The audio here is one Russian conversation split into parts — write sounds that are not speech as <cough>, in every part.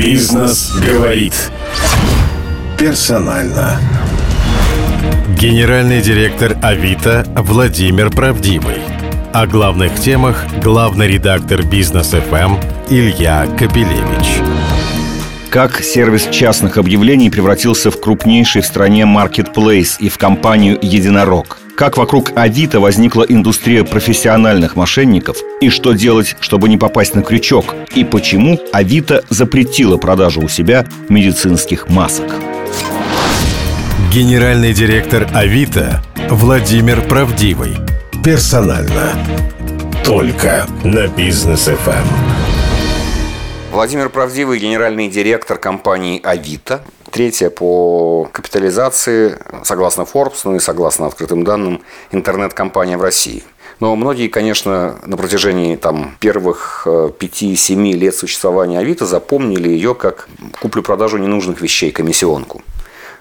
Бизнес говорит. Персонально. Генеральный директор Авито Владимир Правдивый. О главных темах главный редактор Бизнес ФМ Илья Капелевич. Как сервис частных объявлений превратился в крупнейший в стране маркетплейс и в компанию «Единорог». Как вокруг Авито возникла индустрия профессиональных мошенников и что делать, чтобы не попасть на крючок, и почему Авито запретила продажу у себя медицинских масок. Генеральный директор Авито Владимир Правдивый. Персонально. Только на бизнес ФМ. Владимир Правдивый, генеральный директор компании «Авито». Третья по капитализации, согласно Forbes, ну и согласно открытым данным, интернет-компания в России. Но многие, конечно, на протяжении там, первых 5-7 лет существования Авито запомнили ее как куплю-продажу ненужных вещей, комиссионку.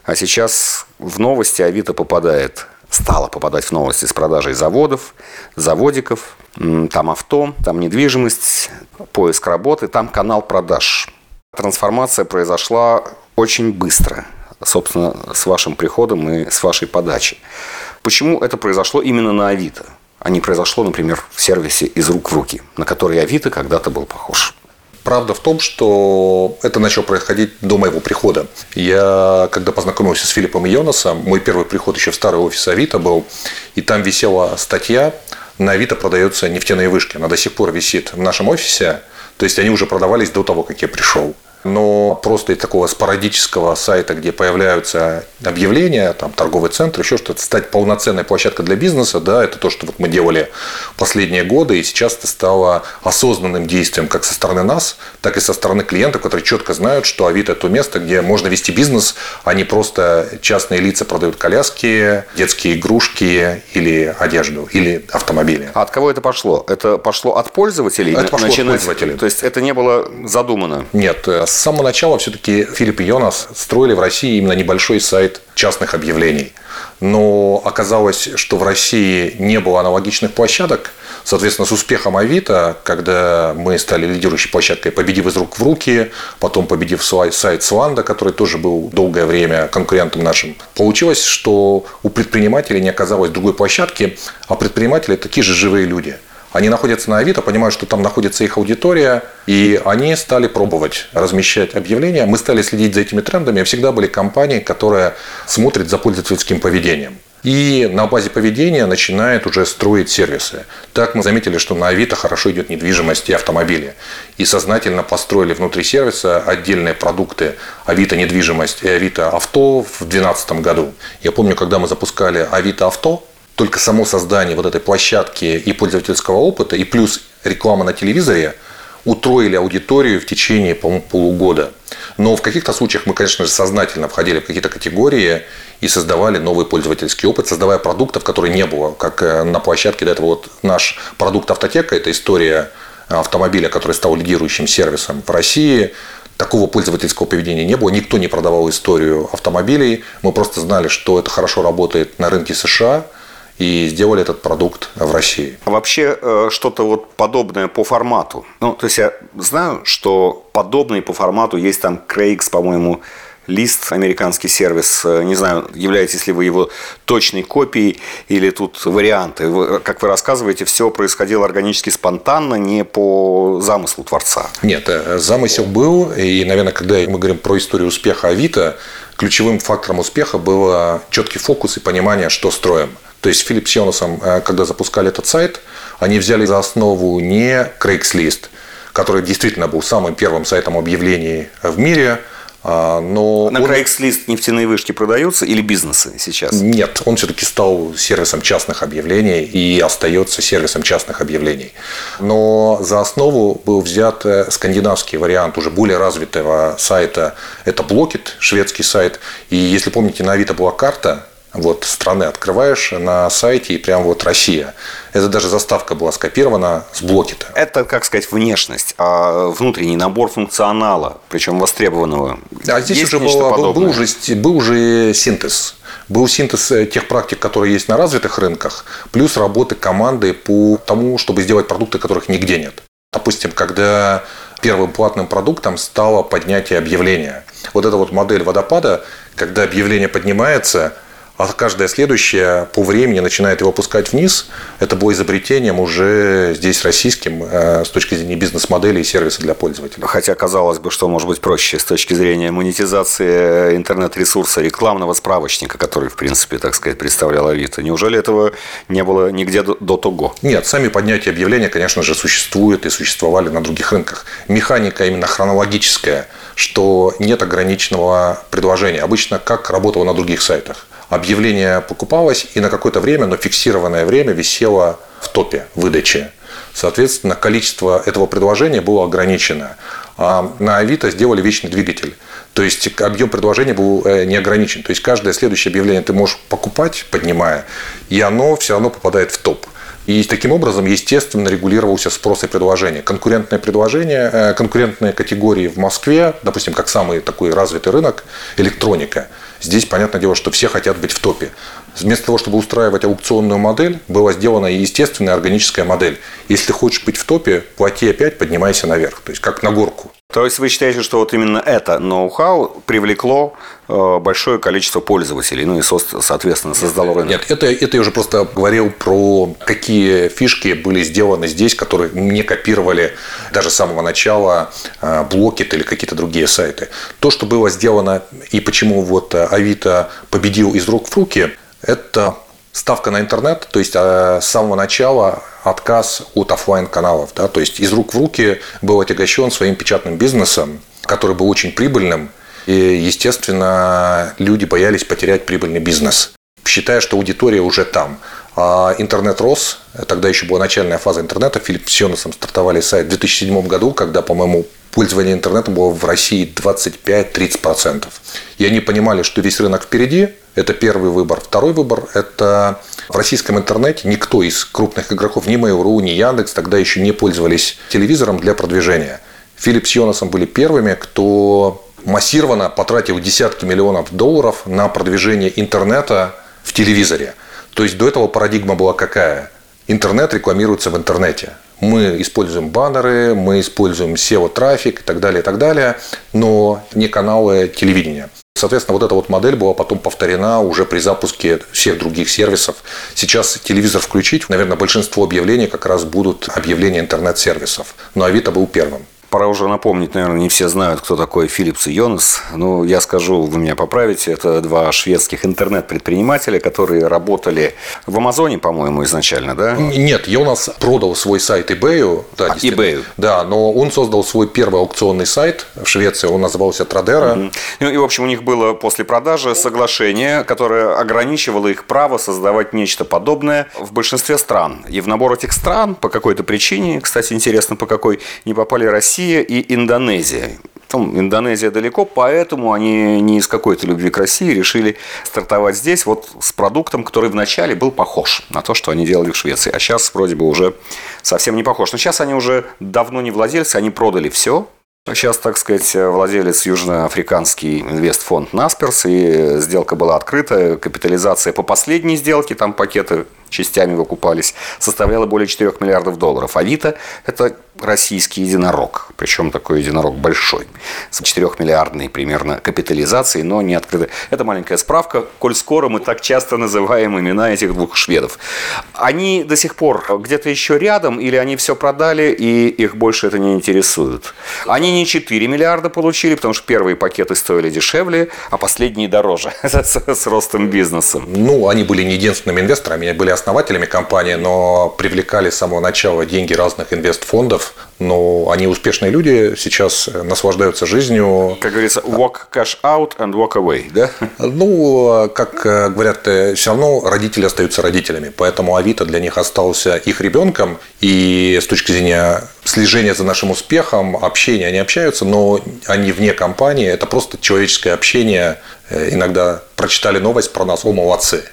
А сейчас в новости Авито попадает стала попадать в новости с продажей заводов, заводиков, там авто, там недвижимость, поиск работы, там канал продаж. Трансформация произошла очень быстро, собственно, с вашим приходом и с вашей подачи. Почему это произошло именно на Авито, а не произошло, например, в сервисе «Из рук в руки», на который Авито когда-то был похож? Правда в том, что это начало происходить до моего прихода. Я, когда познакомился с Филиппом Йонасом, мой первый приход еще в старый офис Авито был, и там висела статья «На Авито продаются нефтяные вышки». Она до сих пор висит в нашем офисе, то есть они уже продавались до того, как я пришел но просто из такого спорадического сайта, где появляются объявления, там торговый центр, еще что-то, стать полноценной площадкой для бизнеса, да, это то, что вот мы делали последние годы, и сейчас это стало осознанным действием как со стороны нас, так и со стороны клиентов, которые четко знают, что Авито – это то место, где можно вести бизнес, а не просто частные лица продают коляски, детские игрушки или одежду, или автомобили. А от кого это пошло? Это пошло от пользователей? Это пошло начинать... от пользователей. То есть это не было задумано? Нет, с самого начала все-таки Филипп и Йонас строили в России именно небольшой сайт частных объявлений. Но оказалось, что в России не было аналогичных площадок. Соответственно, с успехом Авито, когда мы стали лидирующей площадкой, победив из рук в руки, потом победив сайт Сланда, который тоже был долгое время конкурентом нашим, получилось, что у предпринимателей не оказалось другой площадки, а предприниматели такие же живые люди – они находятся на Авито, понимают, что там находится их аудитория, и они стали пробовать размещать объявления. Мы стали следить за этими трендами. Всегда были компании, которые смотрят за пользовательским поведением. И на базе поведения начинает уже строить сервисы. Так мы заметили, что на Авито хорошо идет недвижимость и автомобили. И сознательно построили внутри сервиса отдельные продукты Авито недвижимость и Авито авто в 2012 году. Я помню, когда мы запускали Авито авто, только само создание вот этой площадки и пользовательского опыта, и плюс реклама на телевизоре утроили аудиторию в течение, по-моему, полугода. Но в каких-то случаях мы, конечно же, сознательно входили в какие-то категории и создавали новый пользовательский опыт, создавая продуктов, которые не было, как э, на площадке до этого вот наш продукт автотека, это история автомобиля, который стал лидирующим сервисом в России, такого пользовательского поведения не было. Никто не продавал историю автомобилей. Мы просто знали, что это хорошо работает на рынке США – и сделали этот продукт в России. А вообще э, что-то вот подобное по формату. Ну, то есть я знаю, что подобные по формату есть там Craigs, по-моему, лист, американский сервис. Э, не знаю, являетесь ли вы его точной копией или тут варианты. Вы, как вы рассказываете, все происходило органически спонтанно, не по замыслу творца. Нет, э, замысел был. И, наверное, когда мы говорим про историю успеха Авито, ключевым фактором успеха был четкий фокус и понимание, что строим – то есть Филипп с Йонасом, э, когда запускали этот сайт, они взяли за основу не Craigslist, который действительно был самым первым сайтом объявлений в мире, а, но на он... Craigslist нефтяные вышки продаются или бизнесы сейчас? Нет, он все-таки стал сервисом частных объявлений и остается сервисом частных объявлений. Но за основу был взят э, скандинавский вариант уже более развитого сайта. Это Blocket, шведский сайт. И если помните, на Авито была карта вот страны открываешь на сайте и прям вот Россия. Это даже заставка была скопирована с блокета. Это, как сказать, внешность, а внутренний набор функционала, причем востребованного. А здесь есть уже было, был, был, уже, был уже синтез. Был синтез э, тех практик, которые есть на развитых рынках, плюс работы команды по тому, чтобы сделать продукты, которых нигде нет. Допустим, когда первым платным продуктом стало поднятие объявления. Вот эта вот модель водопада, когда объявление поднимается – а каждое следующее по времени начинает его опускать вниз. Это было изобретением уже здесь российским э, с точки зрения бизнес-модели и сервиса для пользователя. Хотя казалось бы, что может быть проще с точки зрения монетизации интернет-ресурса, рекламного справочника, который, в принципе, так сказать, представлял Авито. Неужели этого не было нигде до, до того? Нет, сами поднятия объявления, конечно же, существуют и существовали на других рынках. Механика именно хронологическая, что нет ограниченного предложения. Обычно как работало на других сайтах объявление покупалось и на какое-то время, но фиксированное время висело в топе выдачи. Соответственно, количество этого предложения было ограничено. А на Авито сделали вечный двигатель. То есть объем предложения был э, не ограничен. То есть каждое следующее объявление ты можешь покупать, поднимая, и оно все равно попадает в топ. И таким образом, естественно, регулировался спрос и предложение. Конкурентное предложение, э, конкурентные категории в Москве, допустим, как самый такой развитый рынок, электроника – Здесь, понятное дело, что все хотят быть в топе. Вместо того, чтобы устраивать аукционную модель, была сделана естественная органическая модель. Если хочешь быть в топе, плати опять, поднимайся наверх. То есть, как на горку. То есть вы считаете, что вот именно это ноу-хау привлекло э, большое количество пользователей, ну и, соответственно, создало рынок? Нет, это, это я уже просто говорил про какие фишки были сделаны здесь, которые не копировали даже с самого начала Блокет или какие-то другие сайты. То, что было сделано и почему вот Авито победил из рук в руки, это ставка на интернет, то есть с самого начала отказ от офлайн каналов да, то есть из рук в руки был отягощен своим печатным бизнесом, который был очень прибыльным, и, естественно, люди боялись потерять прибыльный бизнес, считая, что аудитория уже там. А интернет рос, тогда еще была начальная фаза интернета, Филипп с Йонасом стартовали сайт в 2007 году, когда, по-моему, пользование интернетом было в России 25-30%. И они понимали, что весь рынок впереди, это первый выбор. Второй выбор – это в российском интернете никто из крупных игроков, ни Mail.ru, ни Яндекс тогда еще не пользовались телевизором для продвижения. Филипп с Йонасом были первыми, кто массированно потратил десятки миллионов долларов на продвижение интернета в телевизоре. То есть до этого парадигма была какая? Интернет рекламируется в интернете. Мы используем баннеры, мы используем SEO-трафик и так далее, и так далее, но не каналы телевидения. Соответственно, вот эта вот модель была потом повторена уже при запуске всех других сервисов. Сейчас телевизор включить, наверное, большинство объявлений как раз будут объявления интернет-сервисов. Но Авито был первым. Пора уже напомнить, наверное, не все знают, кто такой Филлипс и Йонас. Ну, я скажу, вы меня поправите. Это два шведских интернет-предпринимателя, которые работали в Амазоне, по-моему, изначально, да? Нет, Йонас продал свой сайт eBay. Да, а, eBay. Да, но он создал свой первый аукционный сайт в Швеции. Он назывался Традера. Угу. Ну, и, в общем, у них было после продажи соглашение, которое ограничивало их право создавать нечто подобное в большинстве стран. И в набор этих стран по какой-то причине, кстати, интересно, по какой, не попали Россия Россия и Индонезия. Там Индонезия далеко, поэтому они не из какой-то любви к России решили стартовать здесь вот с продуктом, который вначале был похож на то, что они делали в Швеции. А сейчас вроде бы уже совсем не похож. Но сейчас они уже давно не владельцы, они продали все, Сейчас, так сказать, владелец южноафриканский инвестфонд Насперс, и сделка была открыта, капитализация по последней сделке, там пакеты частями выкупались, составляла более 4 миллиардов долларов. Авито – это российский единорог, причем такой единорог большой, с 4-миллиардной примерно капитализацией, но не открытой. Это маленькая справка, коль скоро мы так часто называем имена этих двух шведов. Они до сих пор где-то еще рядом, или они все продали, и их больше это не интересует? Они не 4 миллиарда получили, потому что первые пакеты стоили дешевле, а последние дороже <laughs> с ростом бизнеса. Ну, они были не единственными инвесторами, они были основателями компании, но привлекали с самого начала деньги разных инвестфондов. Но они успешные люди, сейчас наслаждаются жизнью. Как говорится, walk cash out and walk away, да? Ну, как э, говорят, э, все равно родители остаются родителями. Поэтому Авито для них остался их ребенком. И с точки зрения слежения за нашим успехом, общения, они общаются, но они вне компании. Это просто человеческое общение. Э, иногда прочитали новость про нас, о, молодцы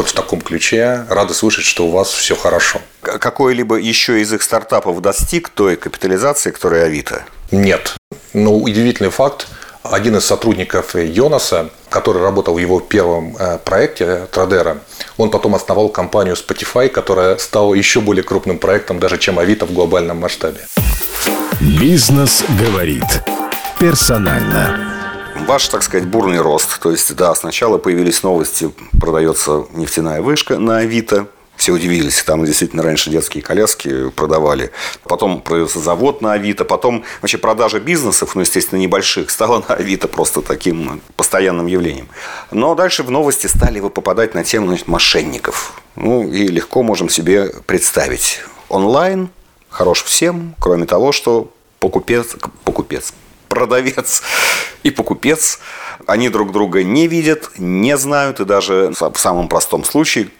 вот в таком ключе. Рады слышать, что у вас все хорошо. Какой-либо еще из их стартапов достиг той капитализации, которая Авито? Нет. Но удивительный факт. Один из сотрудников Йонаса, который работал в его первом э, проекте Традера, он потом основал компанию Spotify, которая стала еще более крупным проектом, даже чем Авито в глобальном масштабе. Бизнес говорит. Персонально. Ваш, так сказать, бурный рост. То есть, да, сначала появились новости, продается нефтяная вышка на Авито. Все удивились, там действительно раньше детские коляски продавали. Потом продается завод на Авито. Потом вообще продажа бизнесов, ну, естественно, небольших, стала на Авито просто таким постоянным явлением. Но дальше в новости стали вы попадать на тему значит, мошенников. Ну, и легко можем себе представить. Онлайн хорош всем, кроме того, что покупец, покупец, продавец и покупец, они друг друга не видят, не знают, и даже в самом простом случае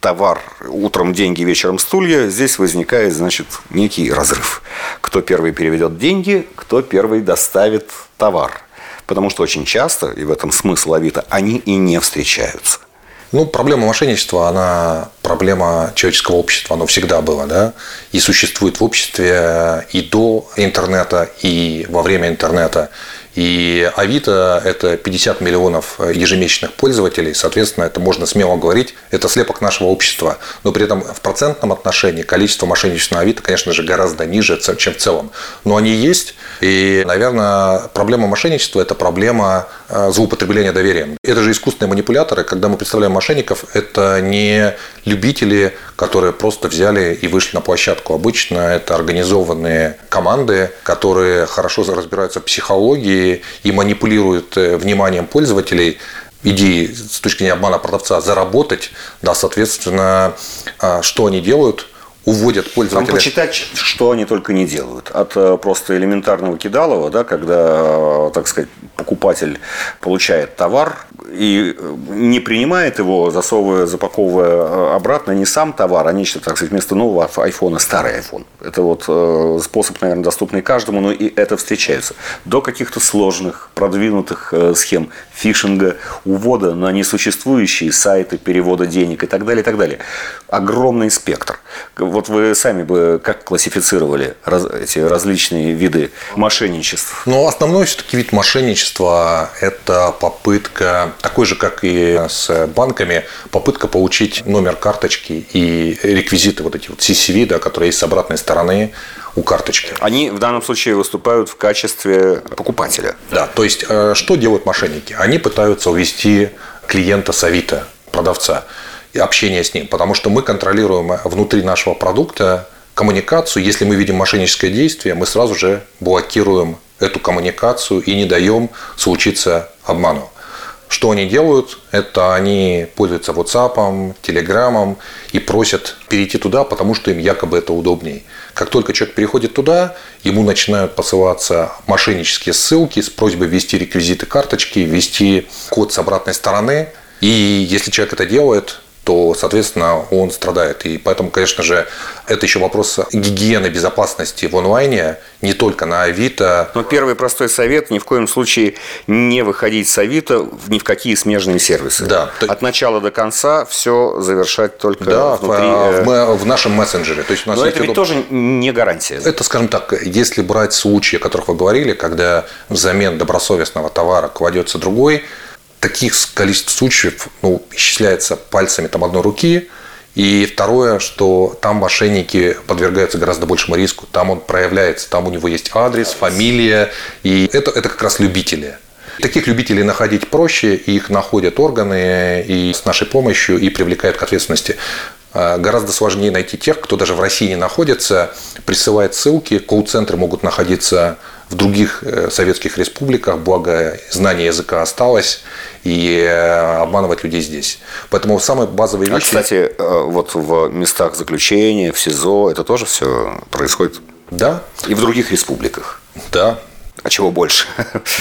товар утром деньги, вечером стулья, здесь возникает, значит, некий разрыв. Кто первый переведет деньги, кто первый доставит товар. Потому что очень часто, и в этом смысл Авито, они и не встречаются. Ну, проблема мошенничества, она проблема человеческого общества, оно всегда было, да, и существует в обществе и до интернета, и во время интернета. И Авито – это 50 миллионов ежемесячных пользователей, соответственно, это можно смело говорить, это слепок нашего общества. Но при этом в процентном отношении количество мошенничеств на Авито, конечно же, гораздо ниже, чем в целом. Но они есть, и, наверное, проблема мошенничества – это проблема э, злоупотребления доверием. Это же искусственные манипуляторы, когда мы представляем мошенников, это не любители, которые просто взяли и вышли на площадку. Обычно это организованные команды, которые хорошо разбираются в психологии и манипулируют э, вниманием пользователей идеи с точки зрения обмана продавца заработать, да, соответственно, а, что они делают – уводят пользователя. Там почитать, что они только не делают. От э, просто элементарного кидалова, да, когда, э, так сказать, покупатель получает товар и э, не принимает его, засовывая, запаковывая обратно не сам товар, а нечто, так сказать, вместо нового айфона старый iPhone. Это вот способ, наверное, доступный каждому, но и это встречается. До каких-то сложных, продвинутых схем фишинга, увода на несуществующие сайты, перевода денег и так далее, и так далее. Огромный спектр вот вы сами бы как классифицировали раз, эти различные виды мошенничеств? Ну, основной все-таки вид мошенничества – это попытка, такой же, как и с банками, попытка получить номер карточки и реквизиты, вот эти вот CCV, да, которые есть с обратной стороны у карточки. Они в данном случае выступают в качестве покупателя. Да, то есть, э, что делают мошенники? Они пытаются увести клиента с Авито, продавца общение с ним, потому что мы контролируем внутри нашего продукта коммуникацию. Если мы видим мошенническое действие, мы сразу же блокируем эту коммуникацию и не даем случиться обману. Что они делают? Это они пользуются WhatsApp, Telegram и просят перейти туда, потому что им якобы это удобней. Как только человек переходит туда, ему начинают посылаться мошеннические ссылки с просьбой ввести реквизиты карточки, ввести код с обратной стороны. И если человек это делает, то, соответственно, он страдает. И поэтому, конечно же, это еще вопрос гигиены безопасности в онлайне, не только на Авито. Но первый простой совет – ни в коем случае не выходить с Авито ни в какие смежные сервисы. Да. От начала до конца все завершать только да, внутри. В, э, в нашем мессенджере. То есть у нас Но это ведь удоб... тоже не гарантия. Это, скажем так, если брать случаи, о которых вы говорили, когда взамен добросовестного товара кладется другой, таких количеств случаев ну, исчисляется пальцами там одной руки. И второе, что там мошенники подвергаются гораздо большему риску. Там он проявляется, там у него есть адрес, фамилия. И это, это как раз любители. Таких любителей находить проще, их находят органы и с нашей помощью и привлекают к ответственности. А, гораздо сложнее найти тех, кто даже в России не находится, присылает ссылки, колл-центры могут находиться в других э, советских республиках, благо знание языка осталось, и э, обманывать людей здесь. Поэтому самые базовые а, вещи... Кстати, э, вот в местах заключения, в СИЗО, это тоже все происходит? Да. И в других республиках? Да. А чего больше?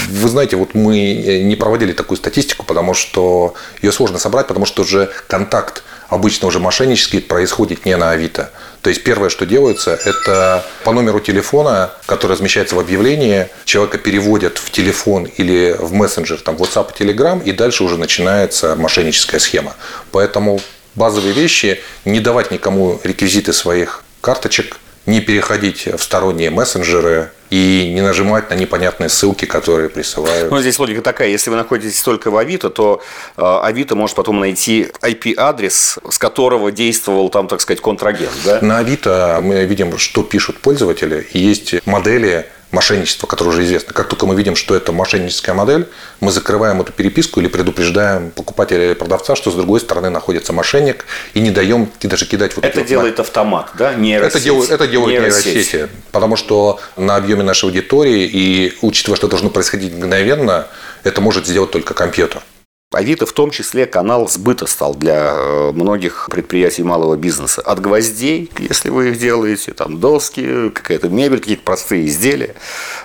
Вы знаете, вот мы не проводили такую статистику, потому что ее сложно собрать, потому что уже контакт обычно уже мошеннический происходит не на Авито. То есть первое, что делается, это по номеру телефона, который размещается в объявлении, человека переводят в телефон или в мессенджер, там WhatsApp Telegram, и дальше уже начинается мошенническая схема. Поэтому базовые вещи, не давать никому реквизиты своих карточек, не переходить в сторонние мессенджеры, и не нажимать на непонятные ссылки, которые присылают. Ну, здесь логика такая, если вы находитесь только в Авито, то э, Авито может потом найти IP-адрес, с которого действовал там, так сказать, контрагент. Да? На Авито мы видим, что пишут пользователи, и есть модели мошенничества, которое уже известно. Как только мы видим, что это мошенническая модель, мы закрываем эту переписку или предупреждаем покупателя или продавца, что с другой стороны находится мошенник, и не даем даже кидать вот Это делает вот... автомат, да? Нейросеть. Это делают, это делают нейросети. нейросети. Потому что на объеме нашей аудитории и учитывая, что должно происходить мгновенно, это может сделать только компьютер. Авито в том числе канал сбыта стал для э, многих предприятий малого бизнеса. От гвоздей, если вы их делаете, там доски, какая-то мебель, какие-то простые изделия,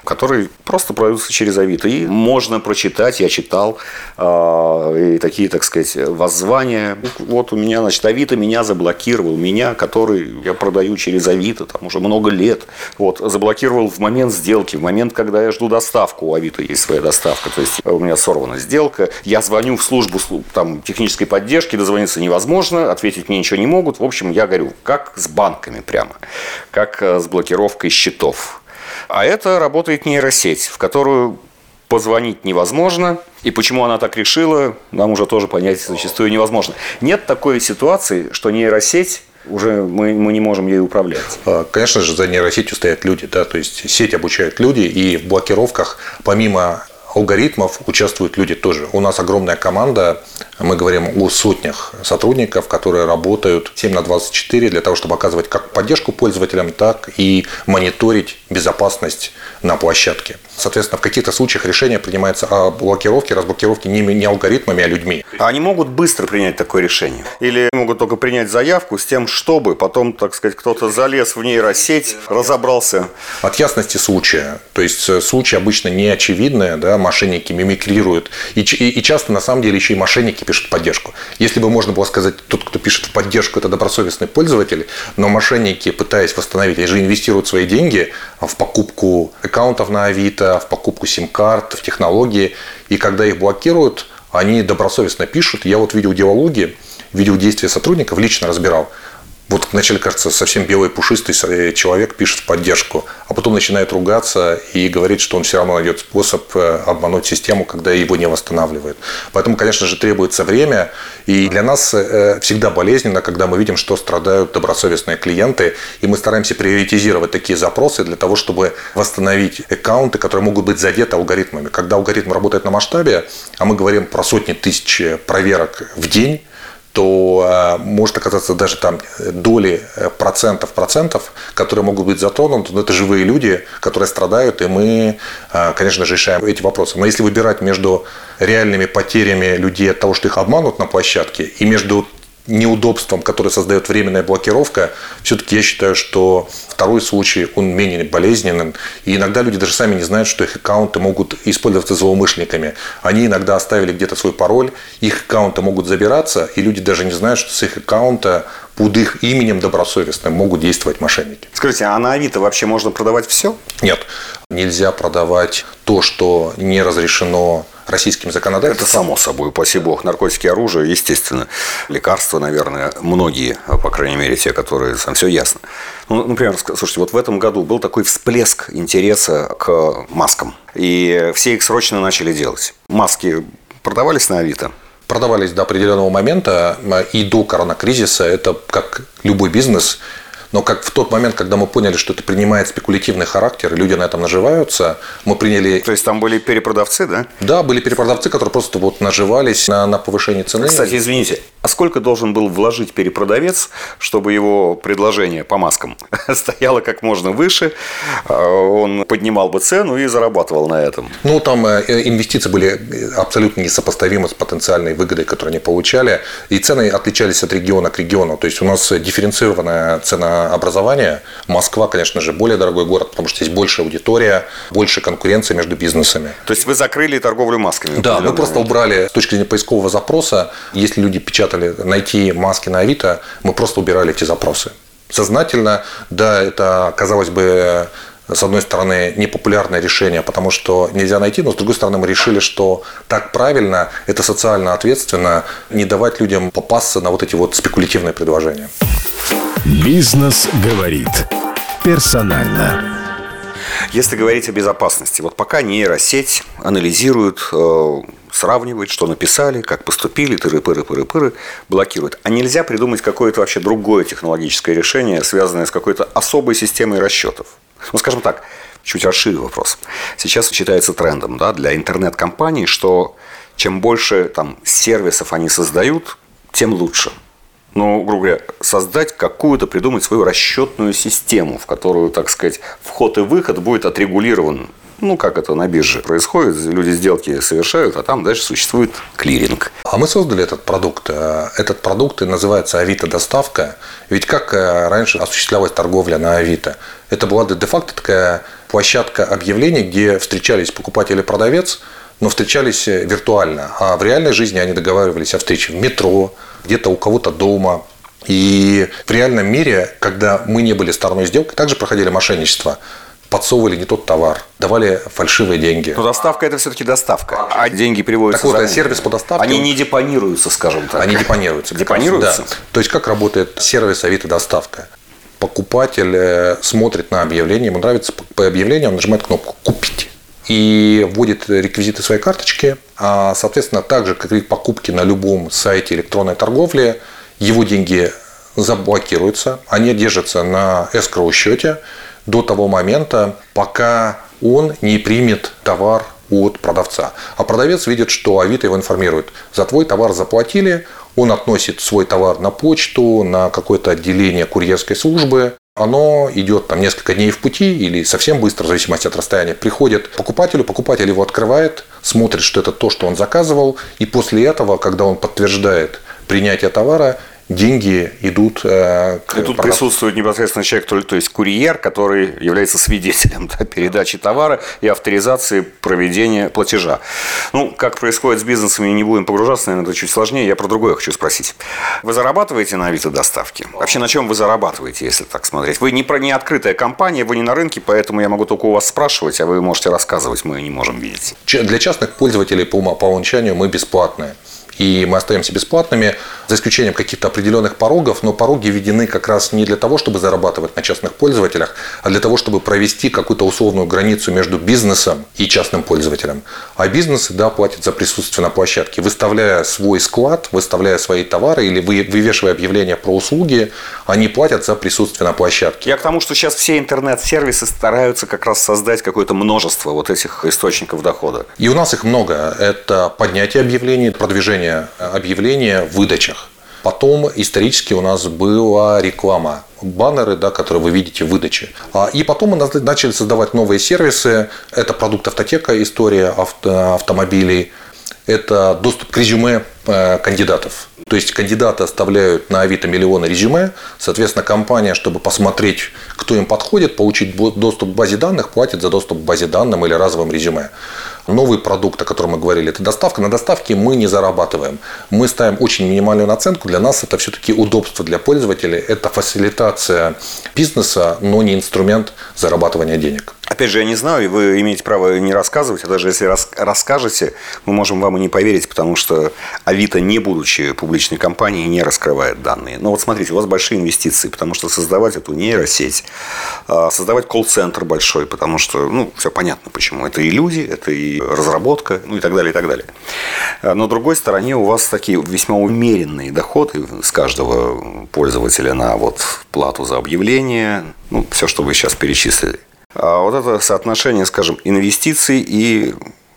которые просто продаются через Авито. И можно прочитать, я читал, э, и такие, так сказать, воззвания. Вот у меня, значит, Авито меня заблокировал, меня, который я продаю через Авито, там уже много лет. Вот, заблокировал в момент сделки, в момент, когда я жду доставку. У Авито есть своя доставка, то есть у меня сорвана сделка. Я звоню в службу там, технической поддержки, дозвониться невозможно, ответить мне ничего не могут. В общем, я говорю, как с банками прямо, как э, с блокировкой счетов. А это работает нейросеть, в которую позвонить невозможно. И почему она так решила, нам уже тоже понять зачастую невозможно. Нет такой ситуации, что нейросеть уже мы, мы не можем ей управлять. А, конечно же, за нейросетью стоят люди, да, то есть сеть обучают люди, и в блокировках, помимо алгоритмов участвуют люди тоже. У нас огромная команда, мы говорим о сотнях сотрудников, которые работают 7 на 24 для того, чтобы оказывать как поддержку пользователям, так и мониторить безопасность на площадке. Соответственно, в каких-то случаях решение принимается о блокировке, разблокировке не, не алгоритмами, а людьми. А они могут быстро принять такое решение? Или могут только принять заявку с тем, чтобы потом, так сказать, кто-то залез в нейросеть, разобрался? От ясности случая. То есть э, случай обычно не очевидный, да, мошенники мимикрируют. И, и, и часто, на самом деле, еще и мошенники пишут поддержку. Если бы можно было сказать, тот, кто пишет в поддержку, это добросовестный пользователь, но мошенники, пытаясь восстановить, они же инвестируют свои деньги в покупку аккаунтов на Авито, в покупку сим-карт, в технологии. И когда их блокируют, они добросовестно пишут. Я вот видел диалоги, видел действия сотрудников, лично разбирал. Вот вначале, кажется, совсем белый пушистый человек пишет в поддержку, а потом начинает ругаться и говорит, что он все равно найдет способ э, обмануть систему, когда его не восстанавливают. Поэтому, конечно же, требуется время. И для нас э, всегда болезненно, когда мы видим, что страдают добросовестные клиенты, и мы стараемся приоритизировать такие запросы для того, чтобы восстановить аккаунты, которые могут быть задеты алгоритмами. Когда алгоритм работает на масштабе, а мы говорим про сотни тысяч проверок в день, то э, может оказаться даже там доли э, процентов процентов, которые могут быть затронуты, но это живые люди, которые страдают, и мы, э, конечно же, решаем эти вопросы. Но если выбирать между реальными потерями людей от того, что их обманут на площадке, и между неудобством, которое создает временная блокировка, все-таки я считаю, что второй случай, он менее болезненным. И иногда люди даже сами не знают, что их аккаунты могут использоваться злоумышленниками. Они иногда оставили где-то свой пароль, их аккаунты могут забираться, и люди даже не знают, что с их аккаунта под их именем добросовестным могут действовать мошенники. Скажите, а на Авито вообще можно продавать все? Нет. Нельзя продавать то, что не разрешено российским законодательством. Это само собой, упаси бог. Наркотики, оружие, естественно. Лекарства, наверное, многие, по крайней мере, те, которые там все ясно. Ну, например, слушайте, вот в этом году был такой всплеск интереса к маскам. И все их срочно начали делать. Маски продавались на Авито? Продавались до определенного момента и до коронакризиса. Это как любой бизнес – но как в тот момент, когда мы поняли, что это принимает спекулятивный характер, и люди на этом наживаются, мы приняли... То есть там были перепродавцы, да? Да, были перепродавцы, которые просто вот наживались на, на повышении цены. Кстати, извините, а сколько должен был вложить перепродавец, чтобы его предложение по маскам <laughs> стояло как можно выше, а он поднимал бы цену и зарабатывал на этом? Ну, там э, инвестиции были абсолютно несопоставимы с потенциальной выгодой, которую они получали, и цены отличались от региона к региону. То есть у нас дифференцированная цена образования. Москва, конечно же, более дорогой город, потому что здесь больше аудитория, больше конкуренции между бизнесами. То есть вы закрыли торговлю масками? Да, мы просто убрали с точки зрения поискового запроса, если люди печатали найти маски на Авито, мы просто убирали эти запросы. Сознательно, да, это, казалось бы, с одной стороны, непопулярное решение, потому что нельзя найти, но с другой стороны, мы решили, что так правильно, это социально ответственно, не давать людям попасться на вот эти вот спекулятивные предложения. Бизнес говорит персонально. Если говорить о безопасности, вот пока нейросеть анализирует, э, сравнивает, что написали, как поступили, тыры-пыры-пыры-пыры, блокирует. А нельзя придумать какое-то вообще другое технологическое решение, связанное с какой-то особой системой расчетов? Ну, скажем так, чуть расширю вопрос. Сейчас считается трендом да, для интернет-компаний, что чем больше там, сервисов они создают, тем лучше ну, грубо говоря, создать какую-то, придумать свою расчетную систему, в которую, так сказать, вход и выход будет отрегулирован. Ну, как это на бирже происходит, люди сделки совершают, а там дальше существует клиринг. А мы создали этот продукт. Э, этот продукт называется Авито доставка. Ведь как э, раньше осуществлялась торговля на Авито? Это была де-факто такая площадка объявлений, где встречались покупатель и продавец, но встречались э, виртуально. А в реальной жизни они договаривались о встрече в метро, где-то у кого-то дома. И в реальном мире, когда мы не были стороной сделки, также проходили мошенничество подсовывали не тот товар, давали фальшивые деньги. Но доставка это все-таки доставка, а деньги приводятся. Так вот, сервис по доставке. Они не депонируются, скажем так. Они депонируются. <laughs> Депонируются? Да. То есть как работает сервис Авито доставка? Покупатель э, смотрит на объявление, ему нравится по объявлению, он нажимает кнопку «Купить» и вводит реквизиты своей карточки. А, соответственно, так же, как и покупки на любом сайте электронной торговли, его деньги заблокируются, они держатся на эскроу счете до того момента, пока он не примет товар от продавца. А продавец видит, что Авито его информирует. За твой товар заплатили, он относит свой товар на почту, на какое-то отделение курьерской службы, оно идет там несколько дней в пути или совсем быстро, в зависимости от расстояния, приходит покупателю, покупатель его открывает, смотрит, что это то, что он заказывал, и после этого, когда он подтверждает принятие товара, деньги идут э, к И тут продавцу. присутствует непосредственно человек, то, то есть курьер, который является свидетелем <laughs> да, передачи товара и авторизации проведения платежа. Ну, как происходит с бизнесами, не будем погружаться, наверное, это чуть сложнее. Я про другое хочу спросить. Вы зарабатываете на Авито доставке? Вообще на чем вы зарабатываете, если так смотреть? Вы не, про, не открытая компания, вы не на рынке, поэтому я могу только у вас спрашивать, а вы можете рассказывать, мы не можем видеть. Для частных пользователей по, по умолчанию мы бесплатные и мы остаемся бесплатными, за исключением каких-то определенных порогов, но пороги введены как раз не для того, чтобы зарабатывать на частных пользователях, а для того, чтобы провести какую-то условную границу между бизнесом и частным пользователем. А бизнесы, да, платят за присутствие на площадке. Выставляя свой склад, выставляя свои товары или вывешивая объявления про услуги, они платят за присутствие на площадке. Я к тому, что сейчас все интернет-сервисы стараются как раз создать какое-то множество вот этих источников дохода. И у нас их много. Это поднятие объявлений, продвижение размещение объявления в выдачах. Потом исторически у нас была реклама, баннеры, да, которые вы видите в выдаче. А, и потом мы начали создавать новые сервисы. Это продукт автотека, история авто, автомобилей. Это доступ к резюме э, кандидатов. То есть кандидаты оставляют на Авито миллионы резюме, соответственно, компания, чтобы посмотреть, кто им подходит, получить доступ к базе данных, платит за доступ к базе данным или разовым резюме. Новый продукт, о котором мы говорили, это доставка. На доставке мы не зарабатываем. Мы ставим очень минимальную наценку. Для нас это все-таки удобство для пользователей. Это фасилитация бизнеса, но не инструмент зарабатывания денег. Опять же, я не знаю, и вы имеете право не рассказывать, а даже если рас расскажете, мы можем вам и не поверить, потому что Авито, не будучи публичной компанией, не раскрывает данные. Но вот смотрите, у вас большие инвестиции, потому что создавать эту нейросеть, а, создавать колл-центр большой, потому что, ну, все понятно почему. Это и люди, это и разработка, ну и так далее, и так далее. А, но, с другой стороне, у вас такие весьма умеренные доходы с каждого пользователя на вот плату за объявление, ну, все, что вы сейчас перечислили. А вот это соотношение, скажем, инвестиций и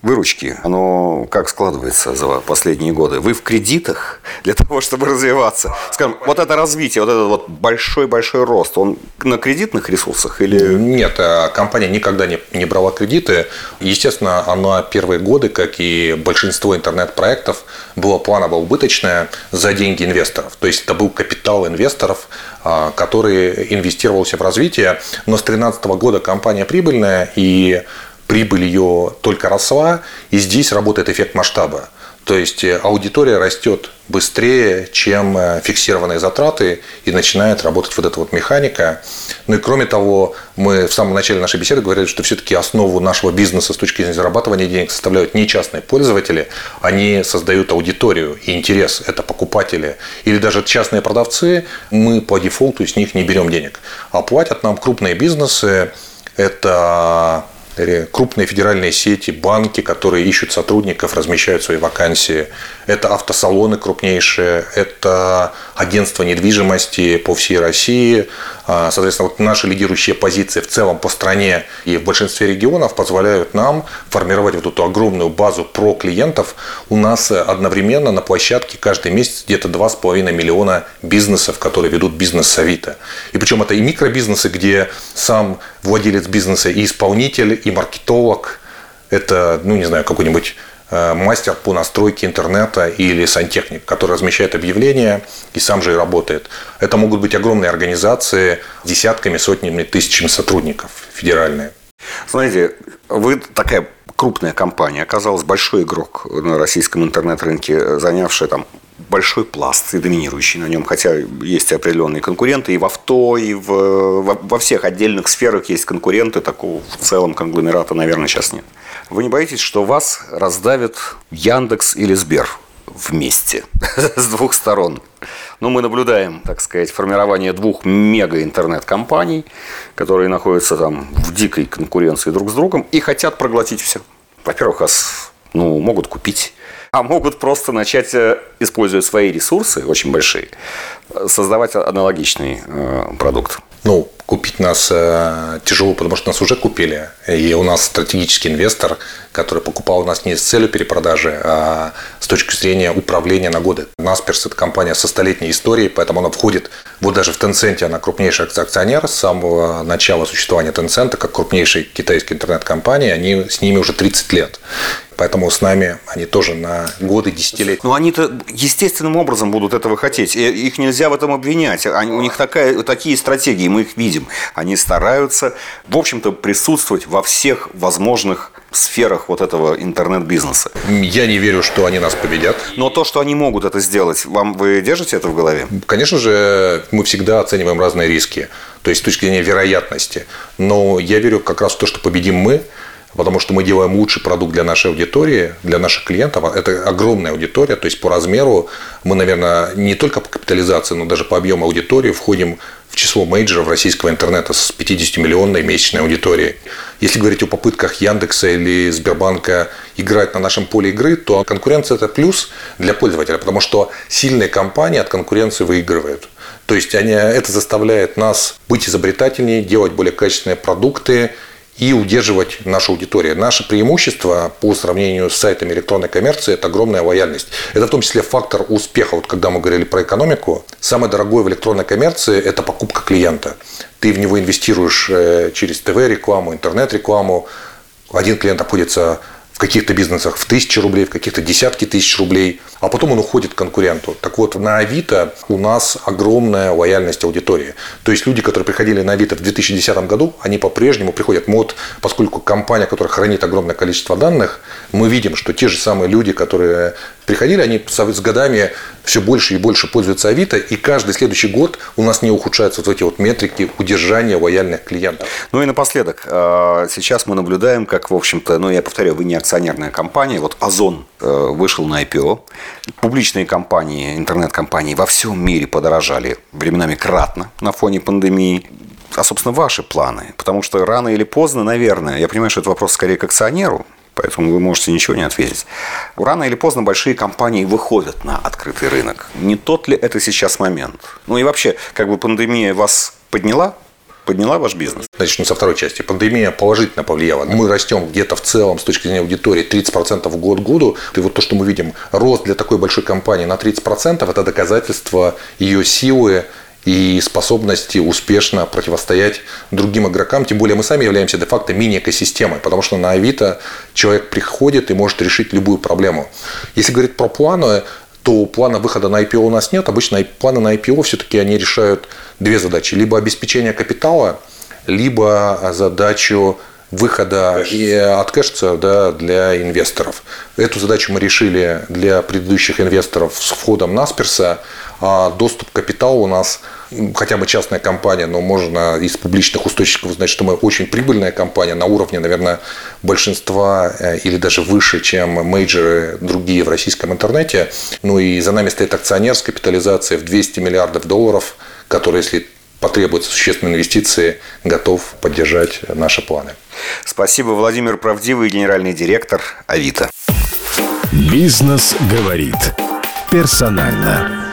выручки, оно как складывается за последние годы? Вы в кредитах для <laughs> того, чтобы развиваться? Скажем, вот это развитие, вот этот вот большой-большой рост, он на кредитных ресурсах или... Нет, а компания никогда не, не брала кредиты. Естественно, она первые годы, как и большинство интернет-проектов, была планово-убыточная за деньги инвесторов. То есть это был капитал инвесторов, а, который инвестировался в развитие. Но с 2013 года компания прибыльная, и прибыль ее только росла, и здесь работает эффект масштаба. То есть э, аудитория растет быстрее, чем э, фиксированные затраты, и начинает работать вот эта вот механика. Ну и кроме того, мы в самом начале нашей беседы говорили, что все-таки основу нашего бизнеса с точки зрения зарабатывания денег составляют не частные пользователи, они создают аудиторию и интерес, это покупатели. Или даже частные продавцы, мы по дефолту с них не берем денег. А платят нам крупные бизнесы, это крупные федеральные сети, банки, которые ищут сотрудников, размещают свои вакансии. Это автосалоны крупнейшие, это агентства недвижимости по всей России. А, соответственно, вот наши лидирующие позиции в целом по стране и в большинстве регионов позволяют нам формировать вот эту огромную базу про клиентов. У нас одновременно на площадке каждый месяц где-то 2,5 миллиона бизнесов, которые ведут бизнес с Авито. И причем это и микробизнесы, где сам владелец бизнеса и исполнитель, и маркетолог, это, ну, не знаю, какой-нибудь мастер по настройке интернета или сантехник, который размещает объявления и сам же и работает. Это могут быть огромные организации десятками, сотнями, тысячами сотрудников федеральные. Знаете, вы такая крупная компания, оказалась большой игрок на российском интернет-рынке, занявший там большой пласт и доминирующий на нем, хотя есть определенные конкуренты и в авто, и в, во, во всех отдельных сферах есть конкуренты, такого в целом конгломерата, наверное, сейчас нет. Вы не боитесь, что вас раздавит Яндекс или Сбер вместе <laughs> с двух сторон? Ну, мы наблюдаем, так сказать, формирование двух мега-интернет-компаний, которые находятся там в дикой конкуренции друг с другом и хотят проглотить все. Во-первых, вас ну, могут купить а могут просто начать, э, используя свои ресурсы, очень большие, создавать аналогичный э, продукт. Ну, купить нас э, тяжело, потому что нас уже купили. И у нас стратегический инвестор, который покупал нас не с целью перепродажи, а с точки зрения управления на годы. Насперс – это компания со столетней историей, поэтому она входит вот даже в Tencent, она крупнейший акционер с самого начала существования Tencent, как крупнейшей китайской интернет-компании, они с ними уже 30 лет. Поэтому с нами они тоже на годы, десятилетия. Ну, они-то естественным образом будут этого хотеть. Их нельзя в этом обвинять. Они, у них такая, такие стратегии, мы их видим. Они стараются, в общем-то, присутствовать во всех возможных сферах вот этого интернет-бизнеса. Я не верю, что они нас победят. Но то, что они могут это сделать, вам вы держите это в голове? Конечно же, мы всегда оцениваем разные риски, то есть с точки зрения вероятности. Но я верю как раз в то, что победим мы, потому что мы делаем лучший продукт для нашей аудитории, для наших клиентов. Это огромная аудитория, то есть по размеру мы, наверное, не только по капитализации, но даже по объему аудитории входим в число мейджеров российского интернета с 50-миллионной месячной аудиторией. Если говорить о попытках Яндекса или Сбербанка играть на нашем поле игры, то конкуренция – это плюс для пользователя, потому что сильные компании от конкуренции выигрывают. То есть они, это заставляет нас быть изобретательнее, делать более качественные продукты, и удерживать нашу аудиторию. Наше преимущество по сравнению с сайтами электронной коммерции – это огромная лояльность. Это в том числе фактор успеха. Вот когда мы говорили про экономику, самое дорогое в электронной коммерции – это покупка клиента. Ты в него инвестируешь э, через ТВ-рекламу, интернет-рекламу. Один клиент обходится в каких-то бизнесах в тысячи рублей, в каких-то десятки тысяч рублей, а потом он уходит к конкуренту. Так вот, на Авито у нас огромная лояльность аудитории. То есть люди, которые приходили на Авито в 2010 году, они по-прежнему приходят. Мы вот, поскольку компания, которая хранит огромное количество данных, мы видим, что те же самые люди, которые приходили, они с годами все больше и больше пользуются Авито, и каждый следующий год у нас не ухудшаются вот эти вот метрики удержания лояльных клиентов. Ну и напоследок, а, сейчас мы наблюдаем, как, в общем-то, ну я повторяю, вы не акционерная компания, вот Озон э, вышел на IPO, публичные компании, интернет-компании во всем мире подорожали временами кратно на фоне пандемии а, собственно, ваши планы? Потому что рано или поздно, наверное, я понимаю, что это вопрос скорее к акционеру, поэтому вы можете ничего не ответить. Рано или поздно большие компании выходят на открытый рынок. Не тот ли это сейчас момент? Ну и вообще, как бы пандемия вас подняла подняла ваш бизнес? Начну со второй части. Пандемия положительно повлияла. Мы растем где-то в целом с точки зрения аудитории 30% в год году. И вот то, что мы видим, рост для такой большой компании на 30% это доказательство ее силы и способности успешно противостоять другим игрокам. Тем более мы сами являемся де-факто мини-экосистемой, потому что на Авито человек приходит и может решить любую проблему. Если говорить про планы, то плана выхода на IPO у нас нет. Обычно планы на IPO все-таки они решают две задачи. Либо обеспечение капитала, либо задачу выхода и от кэшца да, для инвесторов. Эту задачу мы решили для предыдущих инвесторов с входом Насперса. А доступ к капиталу у нас хотя бы частная компания, но можно из публичных источников узнать, что мы очень прибыльная компания на уровне, наверное, большинства э, или даже выше, чем мейджеры другие в российском интернете. Ну и за нами стоит акционер с капитализацией в 200 миллиардов долларов, который, если потребуются существенные инвестиции, готов поддержать наши планы. Спасибо, Владимир Правдивый, генеральный директор Авито. Бизнес говорит. Персонально.